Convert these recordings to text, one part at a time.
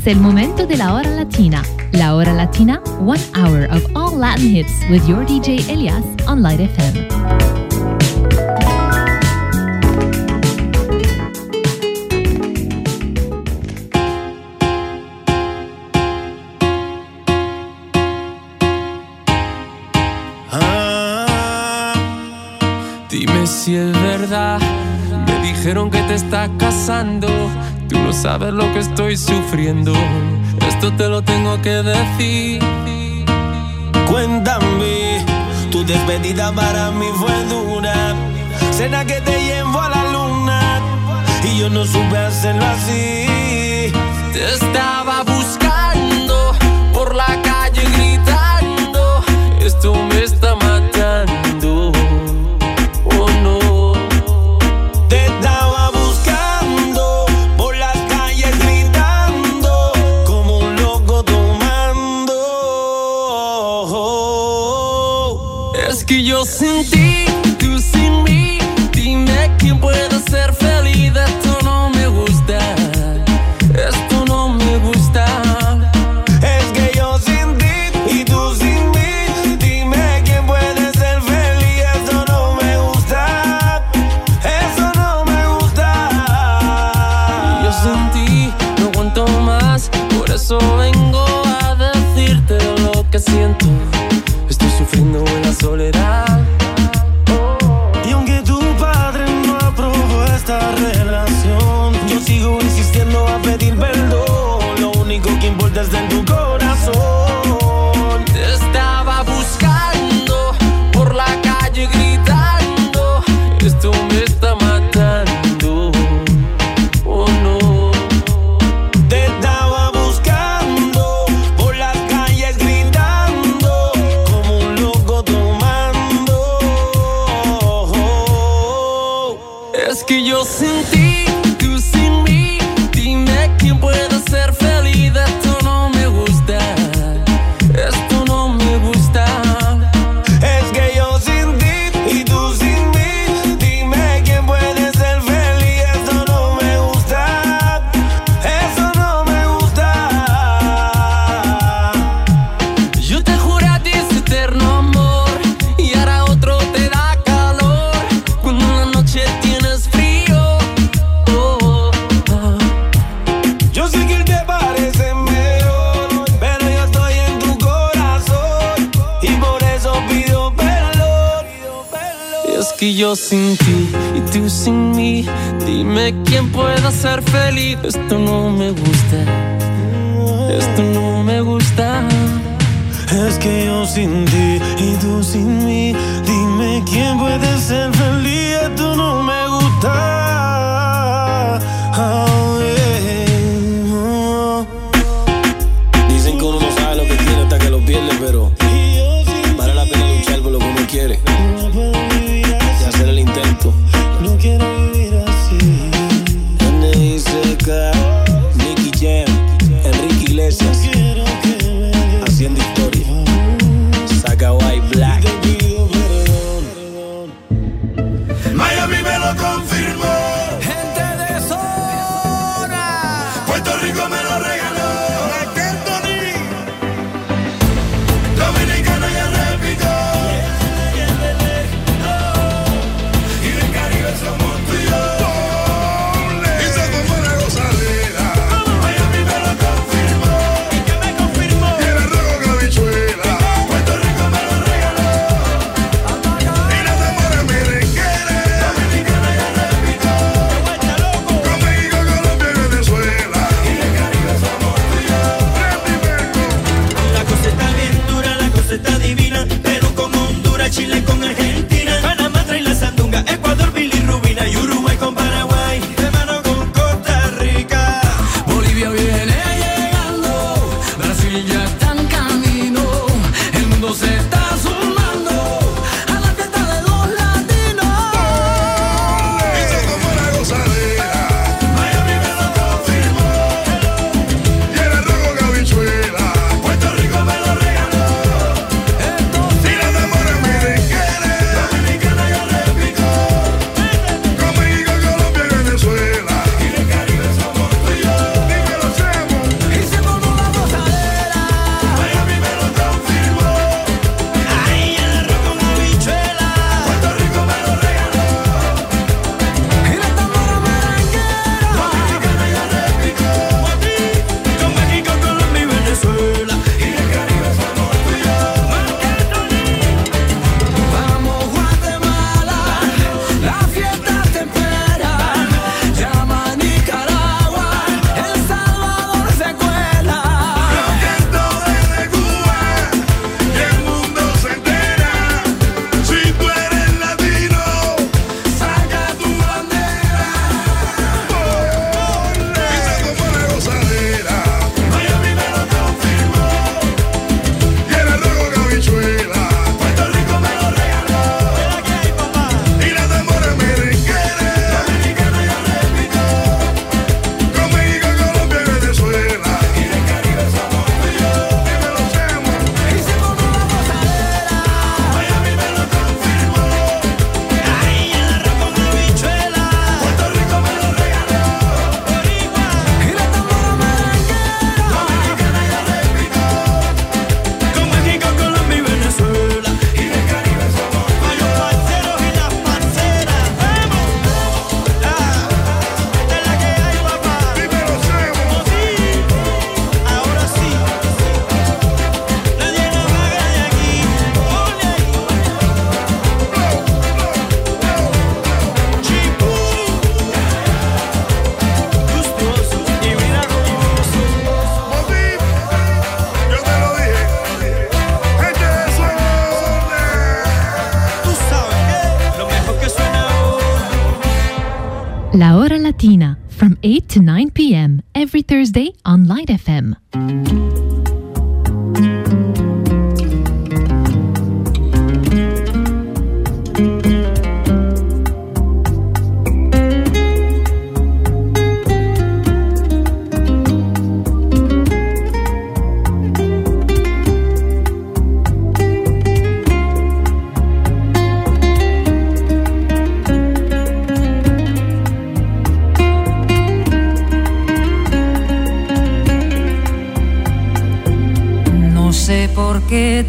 Es el momento de la hora latina. La hora latina, one hour of all Latin hits with your DJ Elias on Light FM. Ah, dime si es verdad, me dijeron que te está casando Tú no sabes lo que estoy sufriendo. Esto te lo tengo que decir. Cuéntame, tu despedida para mí fue dura. Cena que te llevo a la luna. Y yo no supe hacerlo así. Te estaba buscando por la calle gritando. Esto me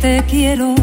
te quiero.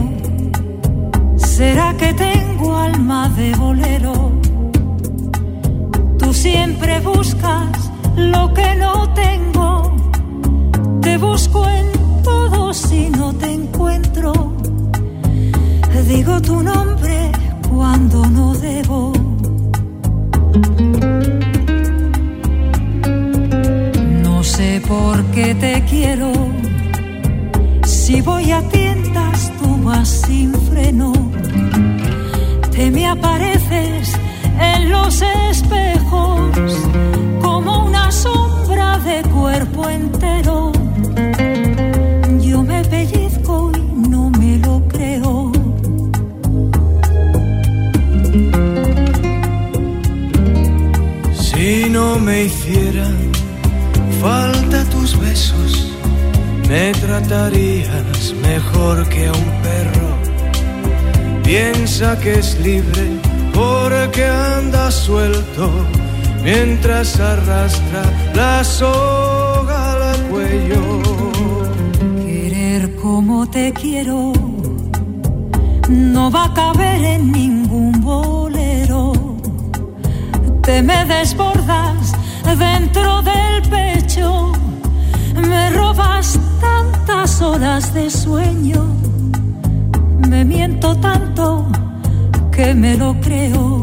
me lo creo.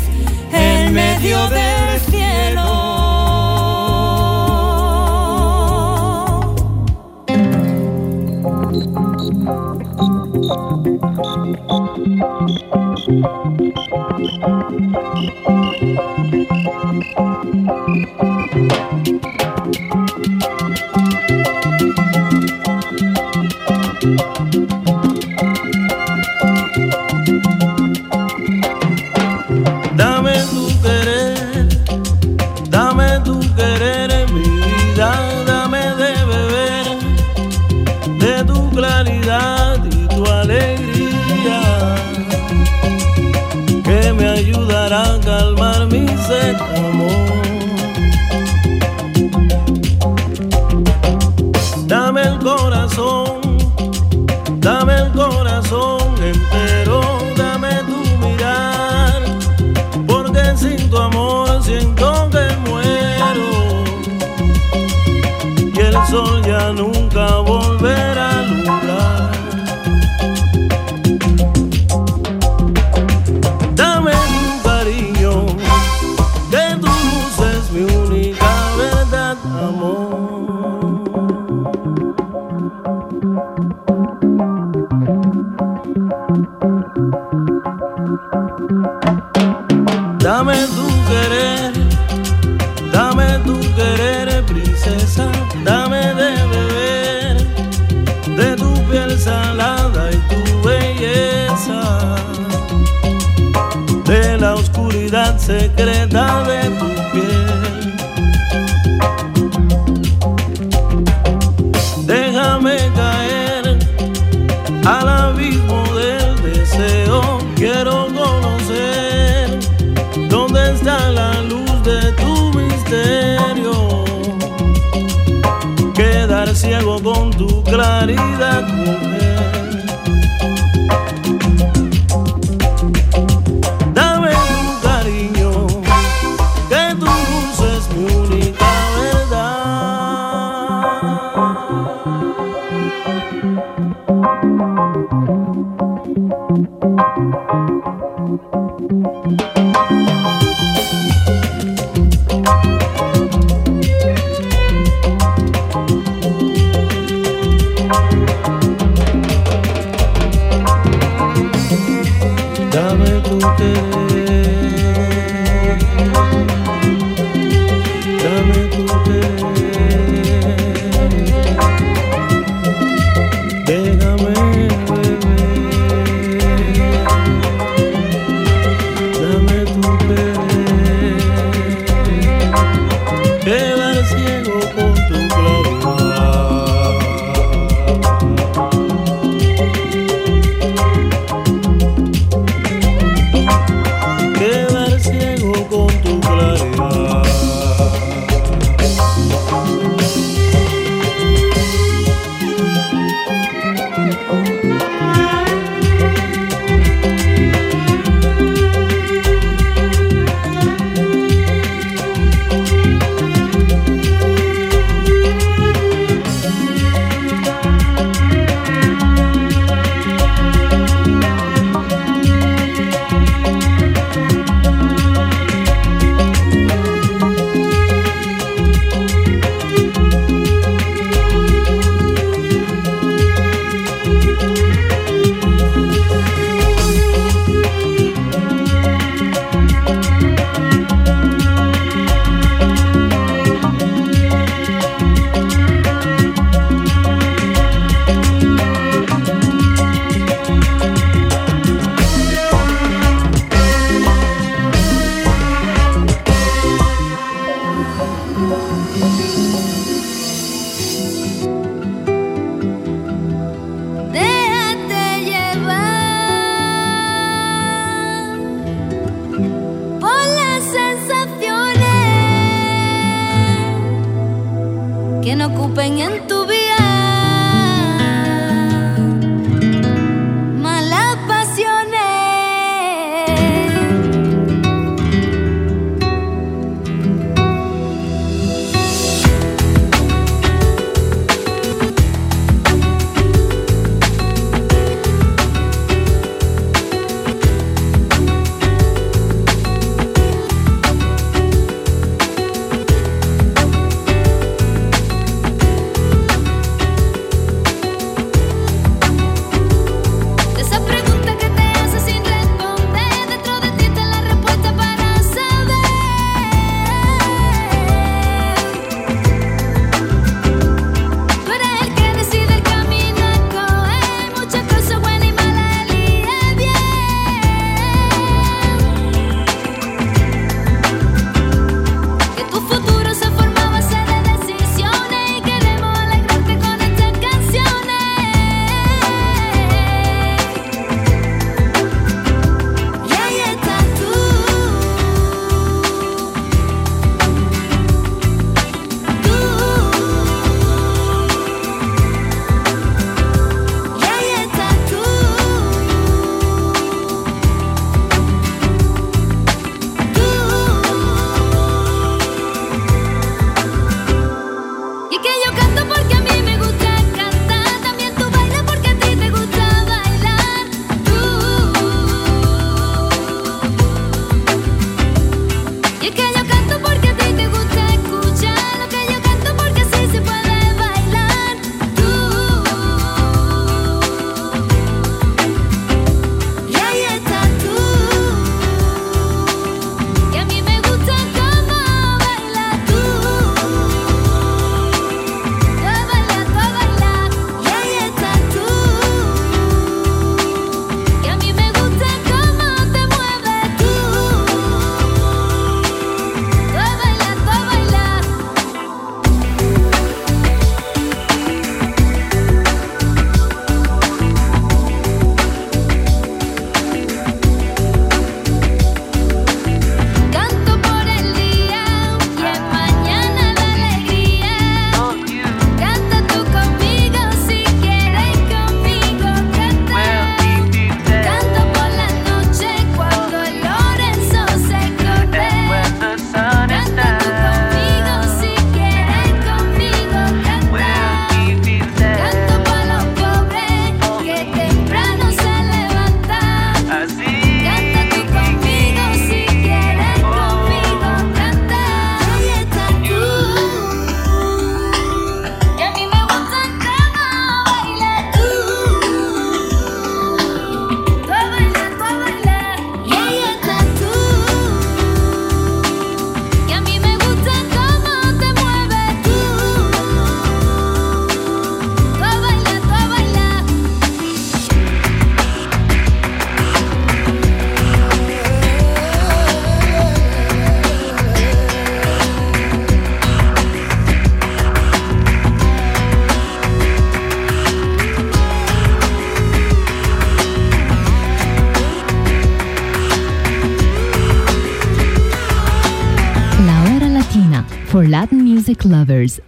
medio de sol ya nunca You.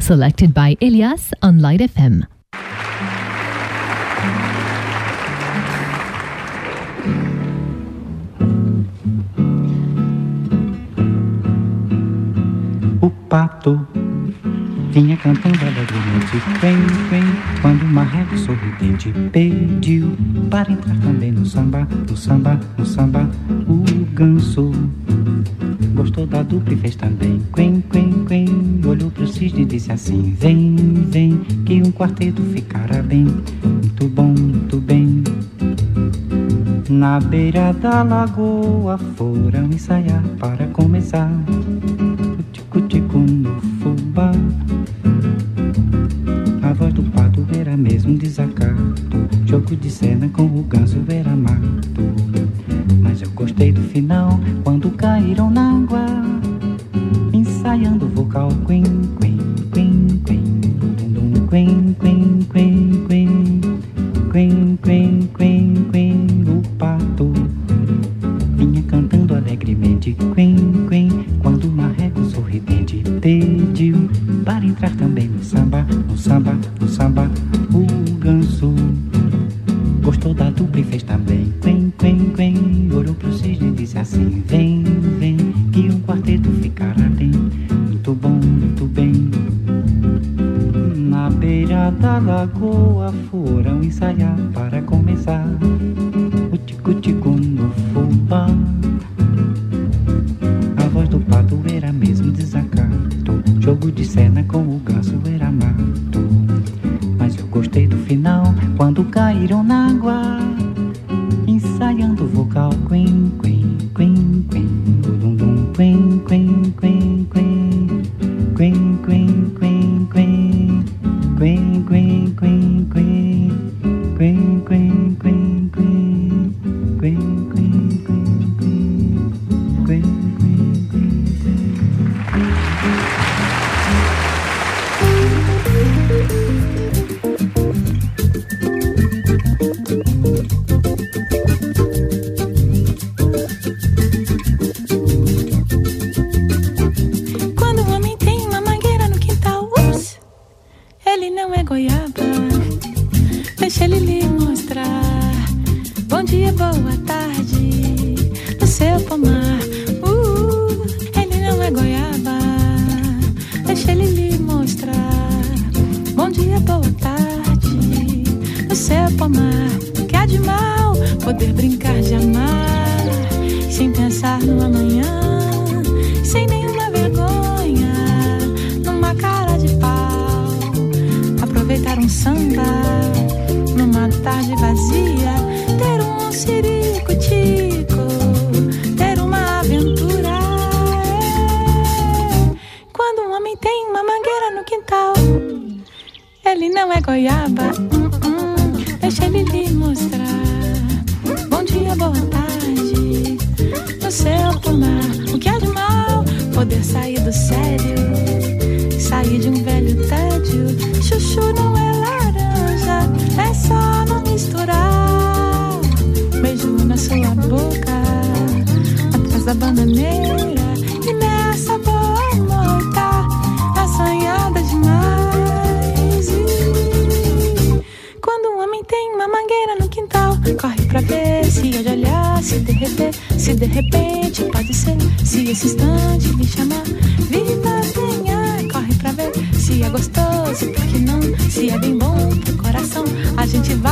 selected by Elias on Light FM. O pato vinha cantando alegremente, vem, vem, quando o marreco sorridente pediu para entrar também no samba, no samba, no samba, o ganso Gostou da dupla e fez também. Quem Quem Quem Olhou pro cisne e disse assim Vem, vem, que um quarteto ficará bem. Muito bom, muito bem. Na beira da lagoa Foram ensaiar para começar. O tico-tico no fubá. A voz do pato era mesmo desacato. Jogo de cena com o ganso era mato. Mas eu gostei do final Quando caíram na queen gostoso, por que não? Se é bem bom pro coração, a gente vai.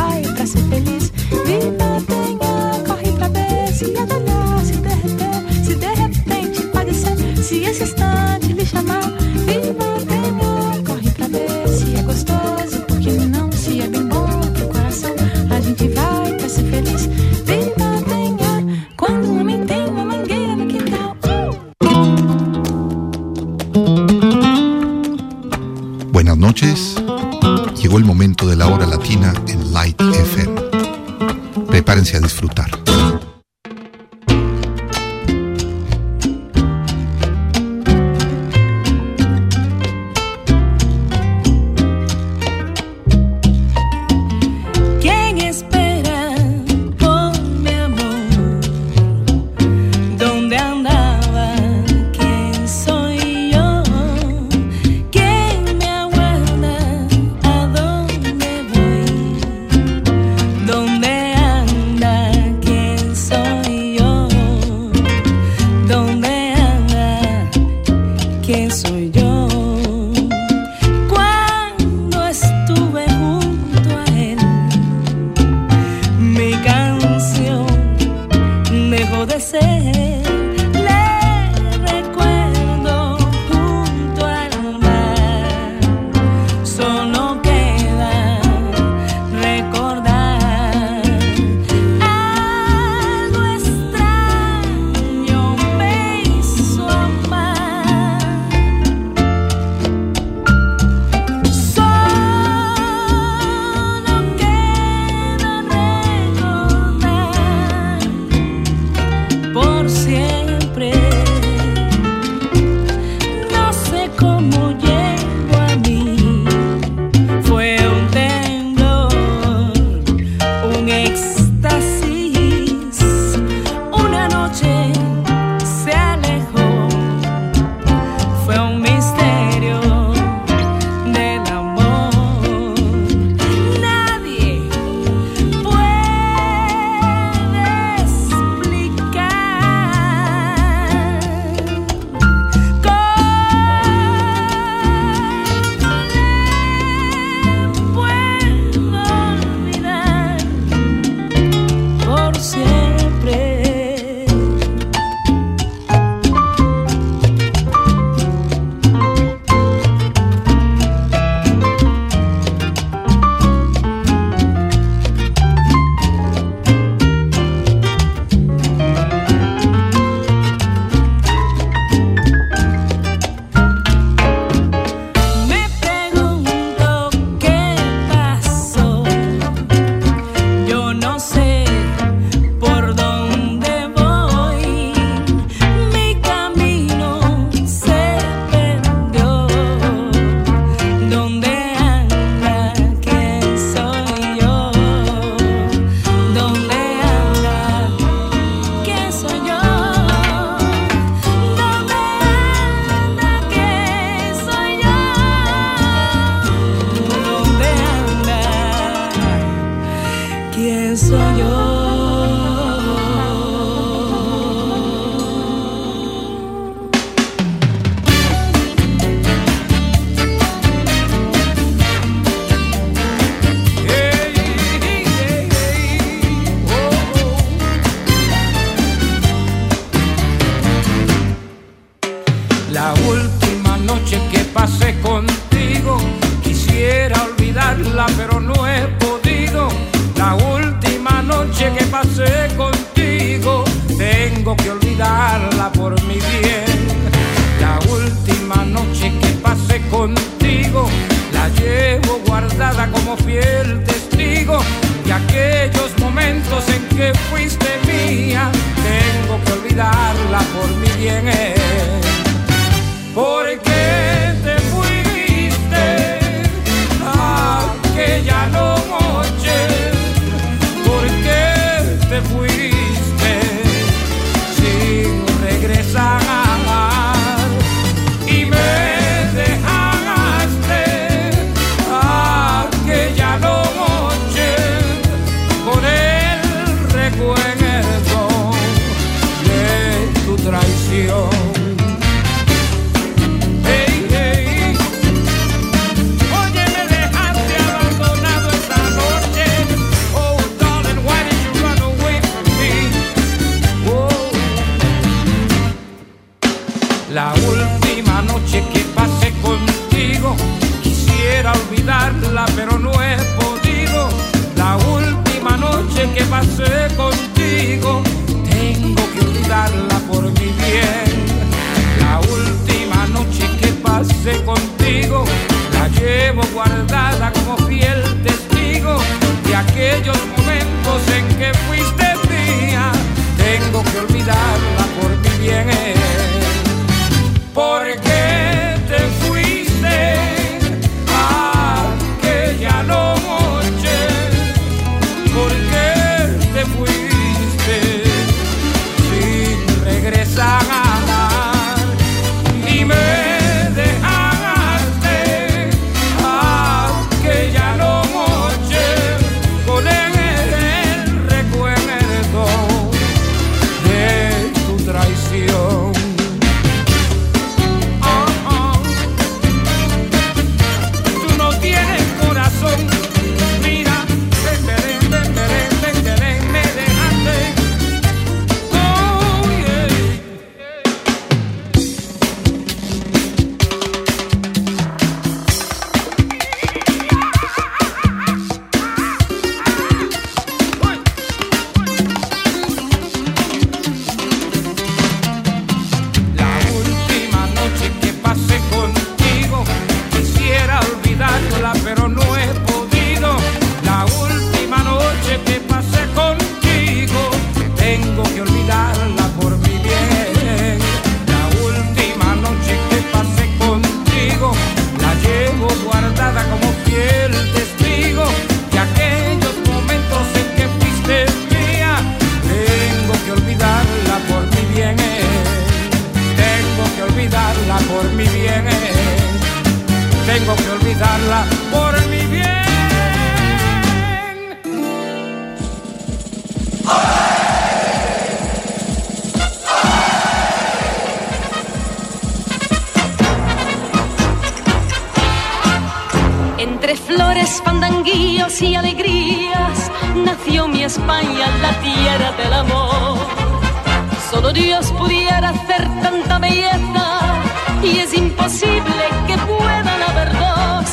Y es imposible que puedan haber dos.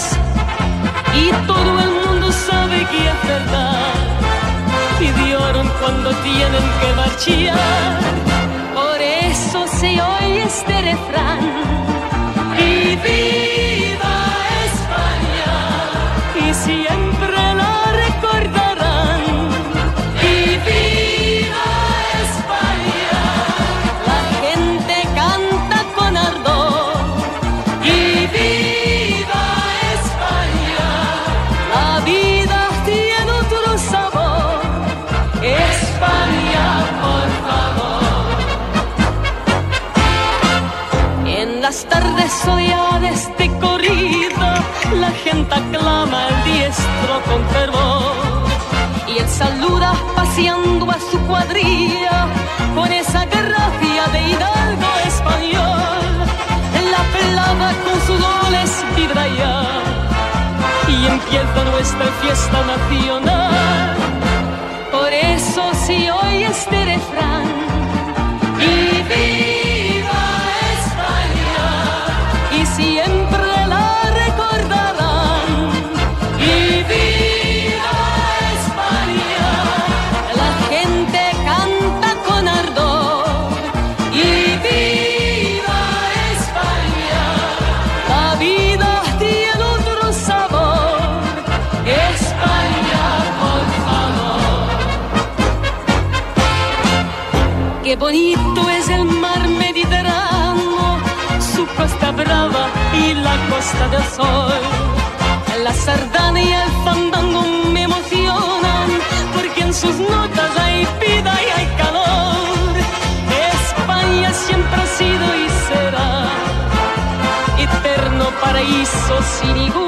Y todo el mundo sabe que es verdad. Lloran cuando tienen que marchar. Por eso se oye este refrán. Aclama al diestro con fervor. Y él saluda paseando a su cuadrilla con esa gracia de hidalgo español. La pelada con sus goles vibra ya y empieza nuestra fiesta nacional. Por eso si hoy este refrán bonito es el mar Mediterráneo, su costa brava y la costa del sol. La sardana y el fandango me emocionan, porque en sus notas hay vida y hay calor. España siempre ha sido y será eterno paraíso sin igual.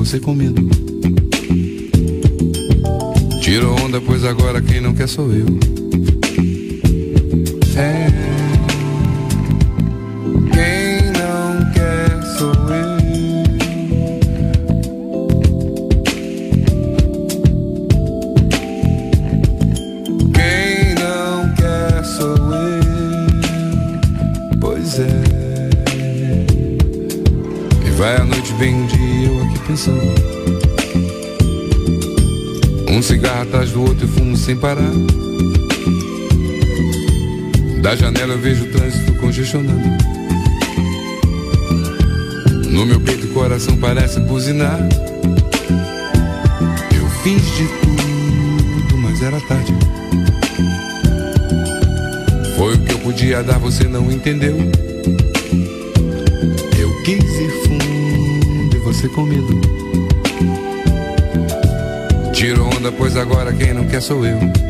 você com medo. Tirou onda, pois agora quem não quer sou eu. Parar. Da janela eu vejo o trânsito congestionado. No meu peito o coração parece buzinar. Eu fiz de tudo, mas era tarde. Foi o que eu podia dar, você não entendeu. Eu quis ir fundo e você com medo. Pois agora quem não quer sou eu.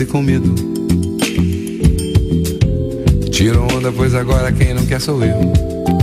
você com medo. Tiro onda, pois agora quem não quer sou eu.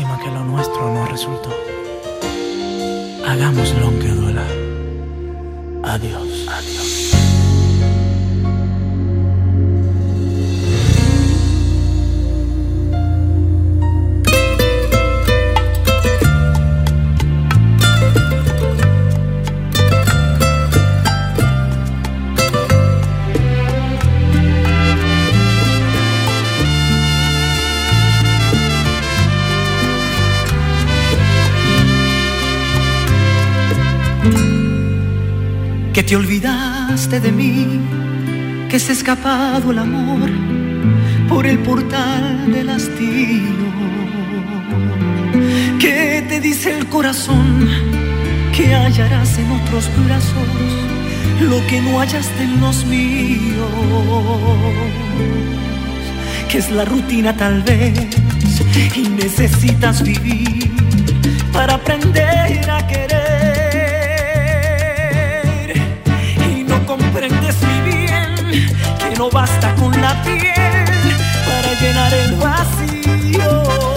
lástima que lo nuestro no resultó. Hagámoslo aunque duela. Adiós. Adiós. te olvidaste de mí, que se ha escapado el amor por el portal del hastío. Que te dice el corazón que hallarás en otros brazos lo que no hallaste en los míos? Que es la rutina tal vez y necesitas vivir para aprender a querer comprendes muy bien que no basta con la piel para llenar el vacío.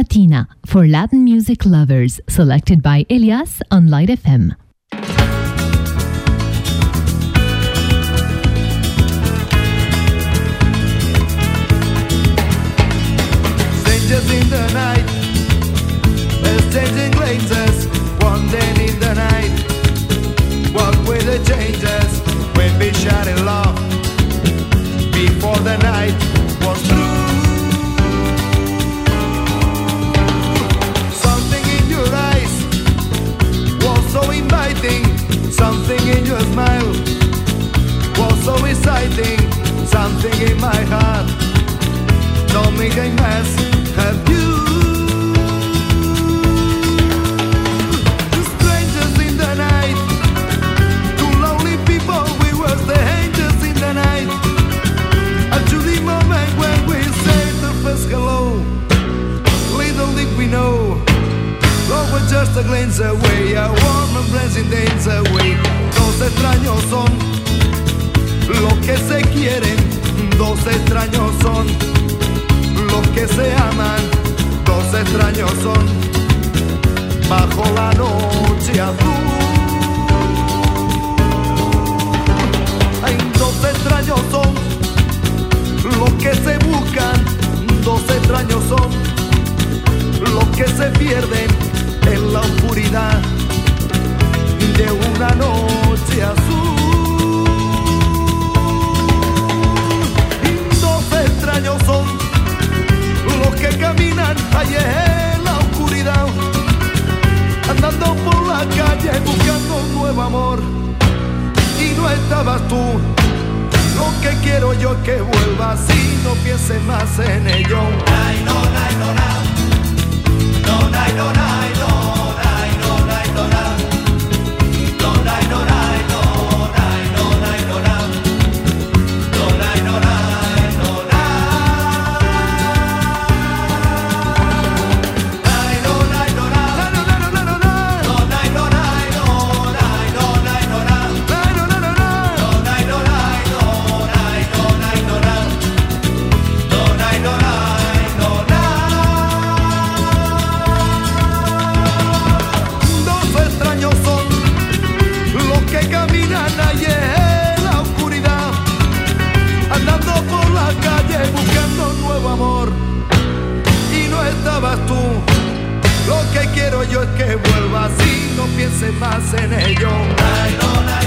Latina for Latin music lovers, selected by Elias on Light FM. Strangers in the night, exchanging glances, wandering in the night. What were the changes when we shot in love before the night? Something in your smile was so exciting. Something in my heart. Don't make a mess. just a glance away. A warm and days Dos extraños son Los que se quieren. Dos extraños son Los que se aman. Dos extraños son Bajo la noche azul. Hay dos extraños son Los que se buscan. Dos extraños son los que se pierden en la oscuridad de una noche azul. Dos extraños son los que caminan allí en la oscuridad, andando por la calle buscando un nuevo amor. Y no estabas tú. Lo que quiero yo que vuelvas y no pienses más en ello. No, no, no, no, ay, no, ay, no. Quiero yo es que vuelvas y no pienses más en ello. Ay,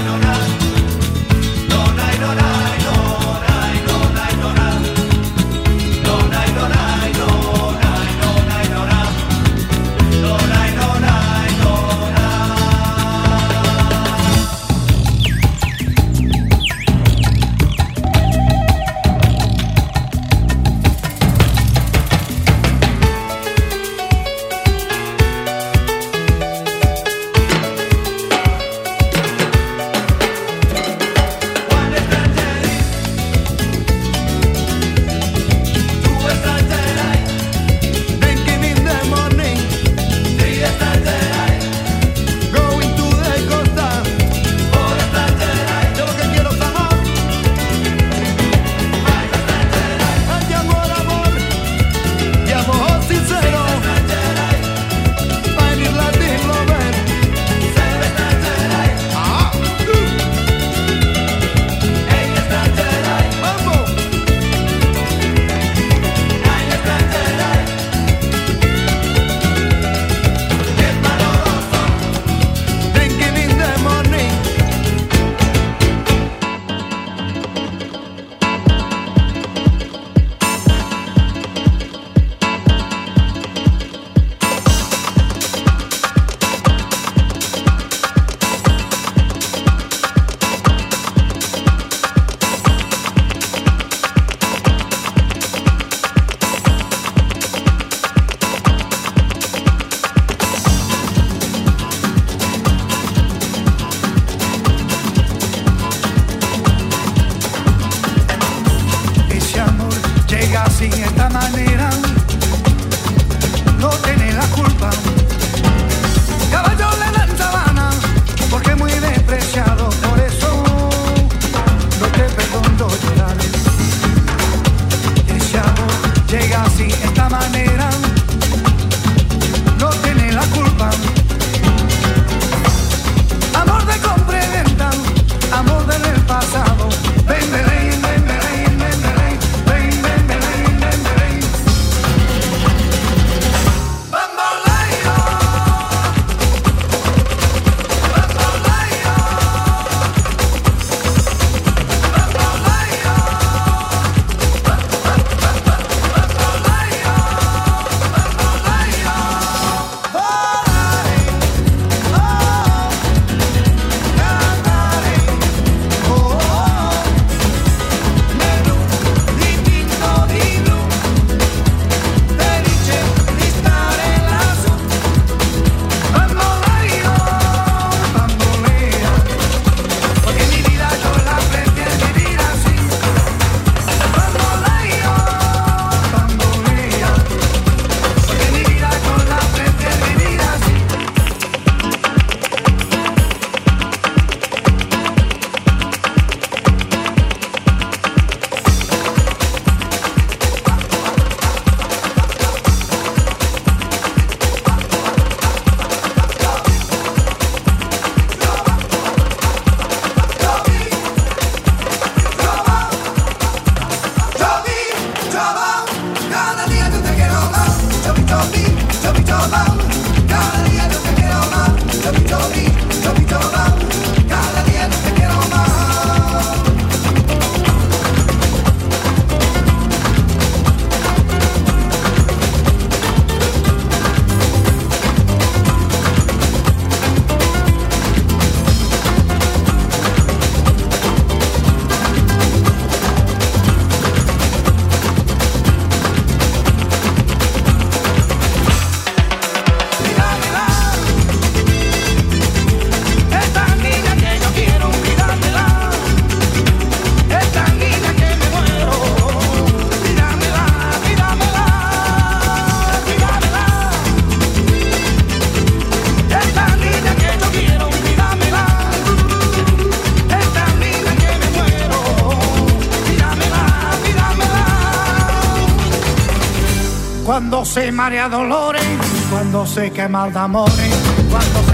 se marea dolores, cuando se quema el amor, cuando se